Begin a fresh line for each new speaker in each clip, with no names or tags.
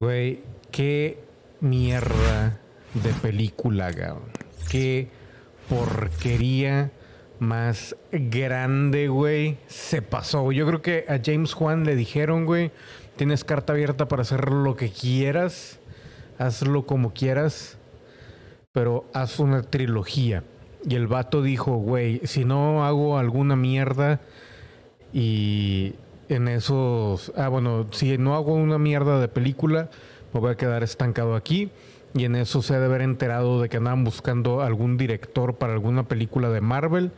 Güey, qué mierda de película, cabrón. Qué porquería más grande, güey. Se pasó. Yo creo que a James Juan le dijeron, güey, tienes carta abierta para hacer lo que quieras. Hazlo como quieras. Pero haz una trilogía. Y el vato dijo, güey, si no hago alguna mierda y en esos... Ah, bueno, si no hago una mierda de película, me voy a quedar estancado aquí. Y en eso se ha de haber enterado de que andaban buscando algún director para alguna película de Marvel.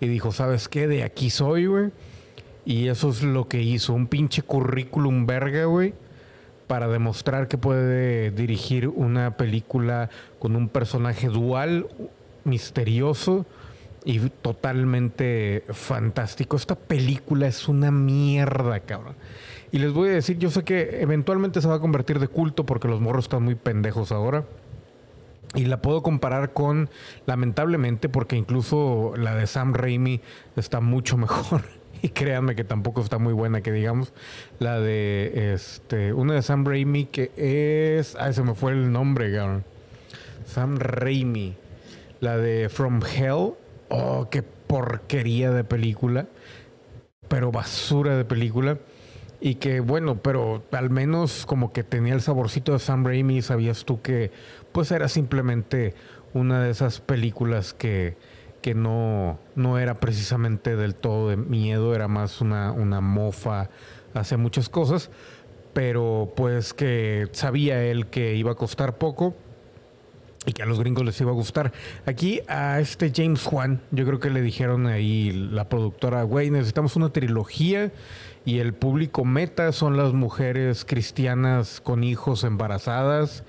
Y dijo, ¿sabes qué? De aquí soy, güey. Y eso es lo que hizo. Un pinche currículum verga, güey. Para demostrar que puede dirigir una película con un personaje dual, misterioso y totalmente fantástico. Esta película es una mierda, cabrón. Y les voy a decir, yo sé que eventualmente se va a convertir de culto porque los morros están muy pendejos ahora. Y la puedo comparar con, lamentablemente, porque incluso la de Sam Raimi está mucho mejor. Y créanme que tampoco está muy buena, que digamos. La de este, una de Sam Raimi que es. Ay, se me fue el nombre, cabrón. Sam Raimi. La de From Hell. Oh, qué porquería de película. Pero basura de película. Y que bueno, pero al menos como que tenía el saborcito de Sam Raimi. Sabías tú que pues era simplemente una de esas películas que, que no, no era precisamente del todo de miedo. Era más una, una mofa hacia muchas cosas. Pero pues que sabía él que iba a costar poco y que a los gringos les iba a gustar. Aquí a este James Juan, yo creo que le dijeron ahí la productora, güey, necesitamos una trilogía y el público meta son las mujeres cristianas con hijos embarazadas,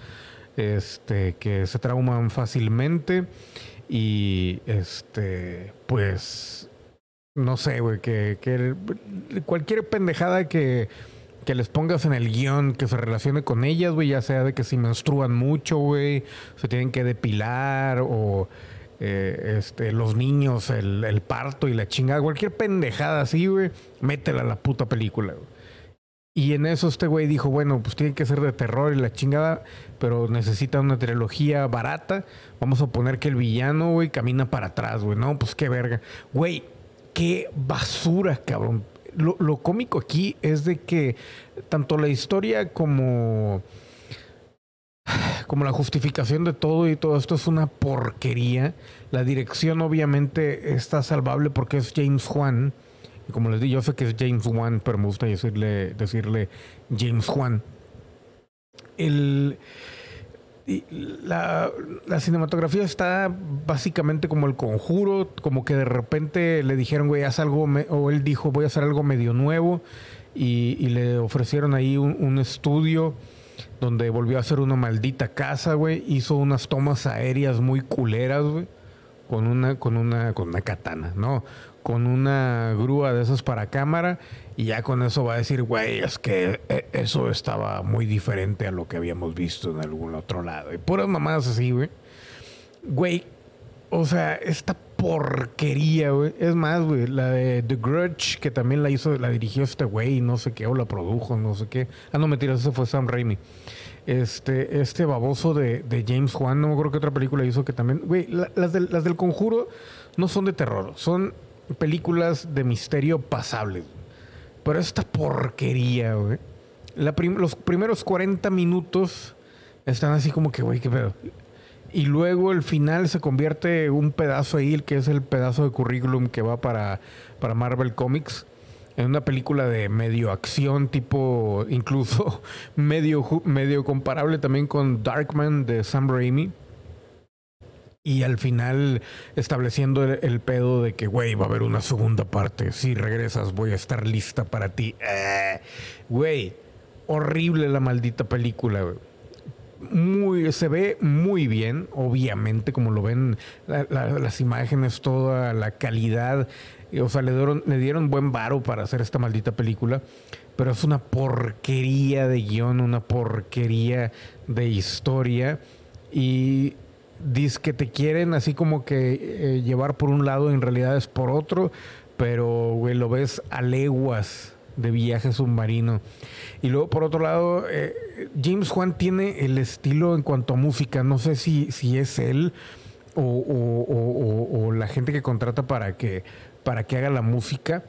este, que se trauman fácilmente y este, pues, no sé, güey, que, que cualquier pendejada que que les pongas en el guion que se relacione con ellas, güey, ya sea de que si menstruan mucho, güey, se tienen que depilar o eh, este, los niños, el, parto y la chingada, cualquier pendejada así, güey, métela a la puta película, güey. Y en eso este güey dijo, bueno, pues tiene que ser de terror y la chingada, pero necesita una trilogía barata. Vamos a poner que el villano, güey, camina para atrás, güey. No, pues qué verga. Güey, qué basura, cabrón lo, cómico aquí es de que tanto la historia como, como la justificación de todo y todo esto es una porquería. La dirección obviamente está salvable porque es James Juan. Y como les digo, yo sé que es James Juan, pero me gusta decirle, decirle James Juan. El la, cinematografía está básicamente como el conjuro, como que de repente le dijeron, güey, haz algo, o él dijo, voy a hacer algo medio nuevo, y, le ofrecieron ahí un, estudio donde volvió a hacer una maldita casa, güey, hizo unas tomas aéreas muy culeras, güey, con una, con una, con una katana, no, con una grúa de esas para cámara y ya con eso va a decir, güey, es que eh, eso estaba muy diferente a lo que habíamos visto en algún otro lado. Y puras mamadas así, güey. Güey, o sea, esta porquería, güey. Es más, güey, la de The Grudge, que también la hizo, la dirigió este güey, no sé qué, o la produjo, no sé qué. Ah, no, mentira, ese fue Sam Raimi. Este, este baboso de, de James Juan, no me acuerdo qué otra película hizo que también. Güey, las, las del conjuro no son de terror, son películas de misterio pasables. Pero esta porquería, güey. los primeros 40 minutos están así como que, güey, qué pedo. Y luego el final se convierte un pedazo ahí, el que es el pedazo de currículum que va para, para Marvel Comics. En una película de medio acción, tipo incluso medio, medio comparable también con Darkman de Sam Raimi y al final estableciendo el, pedo de que, güey, va a haber una segunda parte. Si regresas, voy a estar lista para ti. Eh, güey, horrible la maldita película, güey. Muy, se ve muy bien, obviamente, como lo ven las imágenes, toda la calidad. O sea, le dieron, le dieron buen varo para hacer esta maldita película. Pero es una porquería de guion, una porquería de historia. Y dice que te quieren así como que eh, llevar por un lado, en realidad es por otro, pero güey, lo ves a leguas de viaje submarino. Y luego por otro lado, eh, James Juan tiene el estilo en cuanto a música. No sé si, si es él o, la gente que contrata para que, para que haga la música.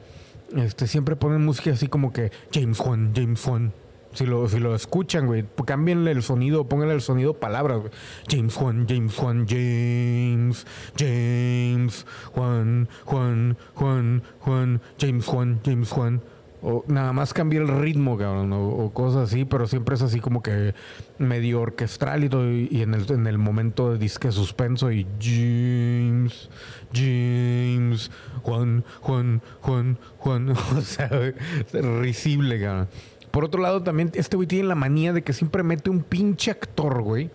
Este, siempre ponen música así como que James Juan, James Juan. Si lo, si lo escuchan, güey, cámbienle el sonido, pónganle el sonido palabras. James Juan, James Juan, James, James, Juan, Juan, Juan, Juan, James Juan, James Juan. O nada más cambia el ritmo, cabrón, o, cosas así, pero siempre es así como que medio orquestral y, todo, y en, el, en el momento de disque suspenso y James, James, Juan, Juan, Juan, Juan, o sea, es risible, cabrón. Por otro lado, también este güey tiene la manía de que siempre mete un pinche actor, güey,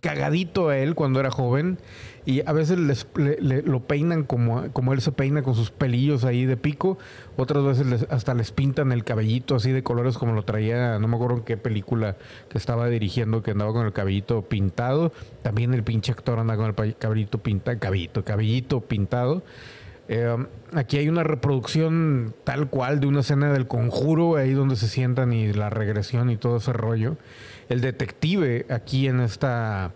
cagadito a él cuando era joven y a veces lo peinan como, como él se peina con sus pelillos ahí de pico, otras veces hasta les pintan el cabellito así de colores como lo traía, no me acuerdo en qué película que estaba dirigiendo que andaba con el cabellito pintado, también el pinche actor anda con el cabellito pintado, cabellito pintado. Eh, aquí hay una reproducción tal cual de una escena del conjuro, ahí donde se sientan y la regresión y todo ese rollo. El detective aquí en esta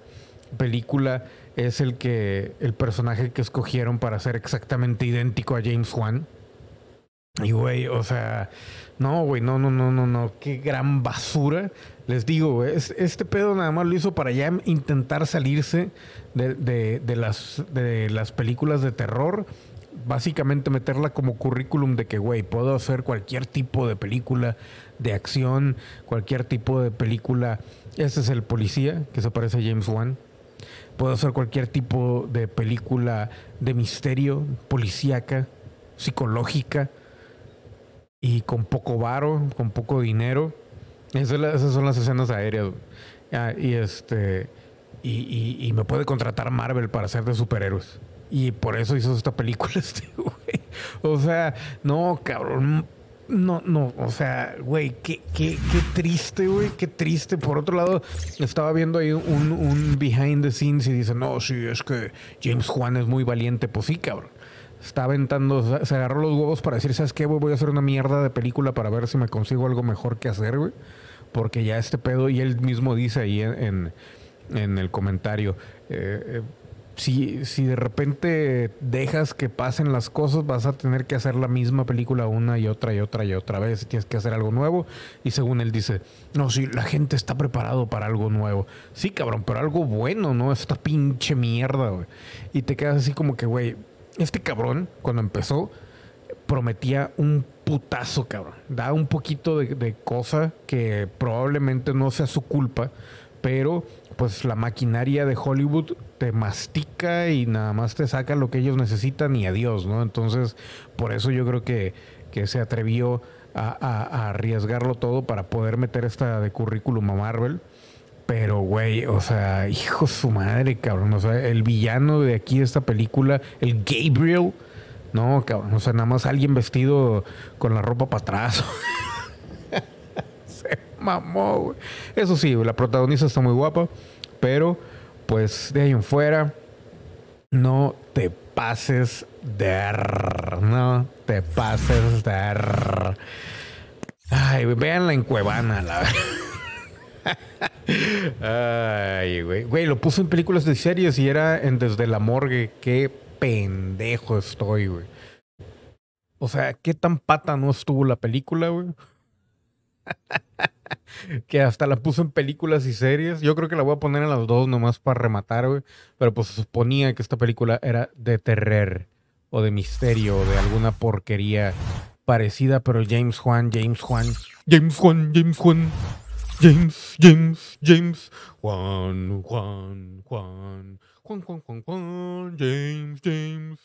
película es el que el personaje que escogieron para ser exactamente idéntico a James Wan. Y güey, o sea, no, güey, no, no, no, no, no, qué gran basura. Les digo, este pedo nada más lo hizo para ya intentar salirse de las películas de terror. Básicamente meterla como currículum de que, güey, puedo hacer cualquier tipo de película de acción, cualquier tipo de película. Este es el policía que se parece a James Wan Puedo hacer cualquier tipo de película de misterio, policíaca, psicológica y con poco varo, con poco dinero. Esas, son las escenas aéreas. Ah, y este y, me puede contratar Marvel para ser de superhéroes. Y por eso hizo esta película este güey. O sea, no, cabrón no, no, o sea, güey, qué, qué, qué triste, güey, qué triste. Por otro lado, estaba viendo ahí un, un behind the scenes y dice, no, sí, es que James Juan es muy valiente. Pues sí, cabrón. Está aventando, se agarró los huevos para decir, ¿sabes qué, güey? Voy a hacer una mierda de película para ver si me consigo algo mejor que hacer, güey. Porque ya este pedo, y él mismo dice ahí en, en, el comentario, eh, eh si, si de repente dejas que pasen las cosas, vas a tener que hacer la misma película una y otra y otra y otra vez. Tienes que hacer algo nuevo. Y según él dice, no, si la gente está preparado para algo nuevo. Sí, cabrón, pero algo bueno, ¿no? Esta pinche mierda, güey. Y te quedas así como que, güey, este cabrón, cuando empezó, prometía un putazo, cabrón. Da un poquito de, de cosa que probablemente no sea su culpa, pero pues la maquinaria de Hollywood te mastica y nada más te saca lo que ellos necesitan y adiós, ¿no? Entonces, por eso yo creo que, que se atrevió a, arriesgarlo todo para poder meter esta de currículum a Marvel. Pero, güey, o sea, hijo su madre, cabrón. O sea, el villano de aquí de esta película, el Gabriel, no. O sea, nada más alguien vestido con la ropa para atrás. mamó, Eso sí, la protagonista está muy guapa, pero pues de ahí en fuera, no te pases de... No te pases de... Ay, veanla en Cuevana, la Ay, güey. Güey, lo puso en películas de series y era en Desde la Morgue. Qué pendejo estoy, güey. O sea, qué tan pata no estuvo la película, güey. que hasta la puso en películas y series. Yo creo que la voy a poner en las dos nomás para rematar, güey. Pero pues se suponía que esta película era de terror o de misterio o de alguna porquería parecida, pero James Juan, James Juan, James Juan, James Juan, James, James, James, Juan, Juan, Juan, Juan, Juan, Juan, Juan, James, James.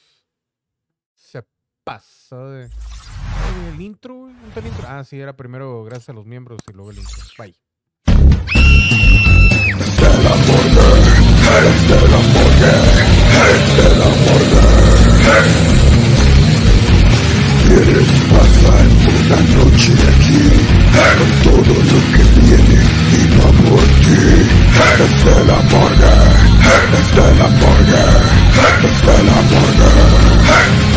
Se pasa de el intro, el intro. Ah, sí, era primero gracias a los miembros y luego el intro. Bye. Quieres pasar una noche aquí con todo lo que viene y va por ti. Desde la morgue, desde la morgue, desde
la morgue.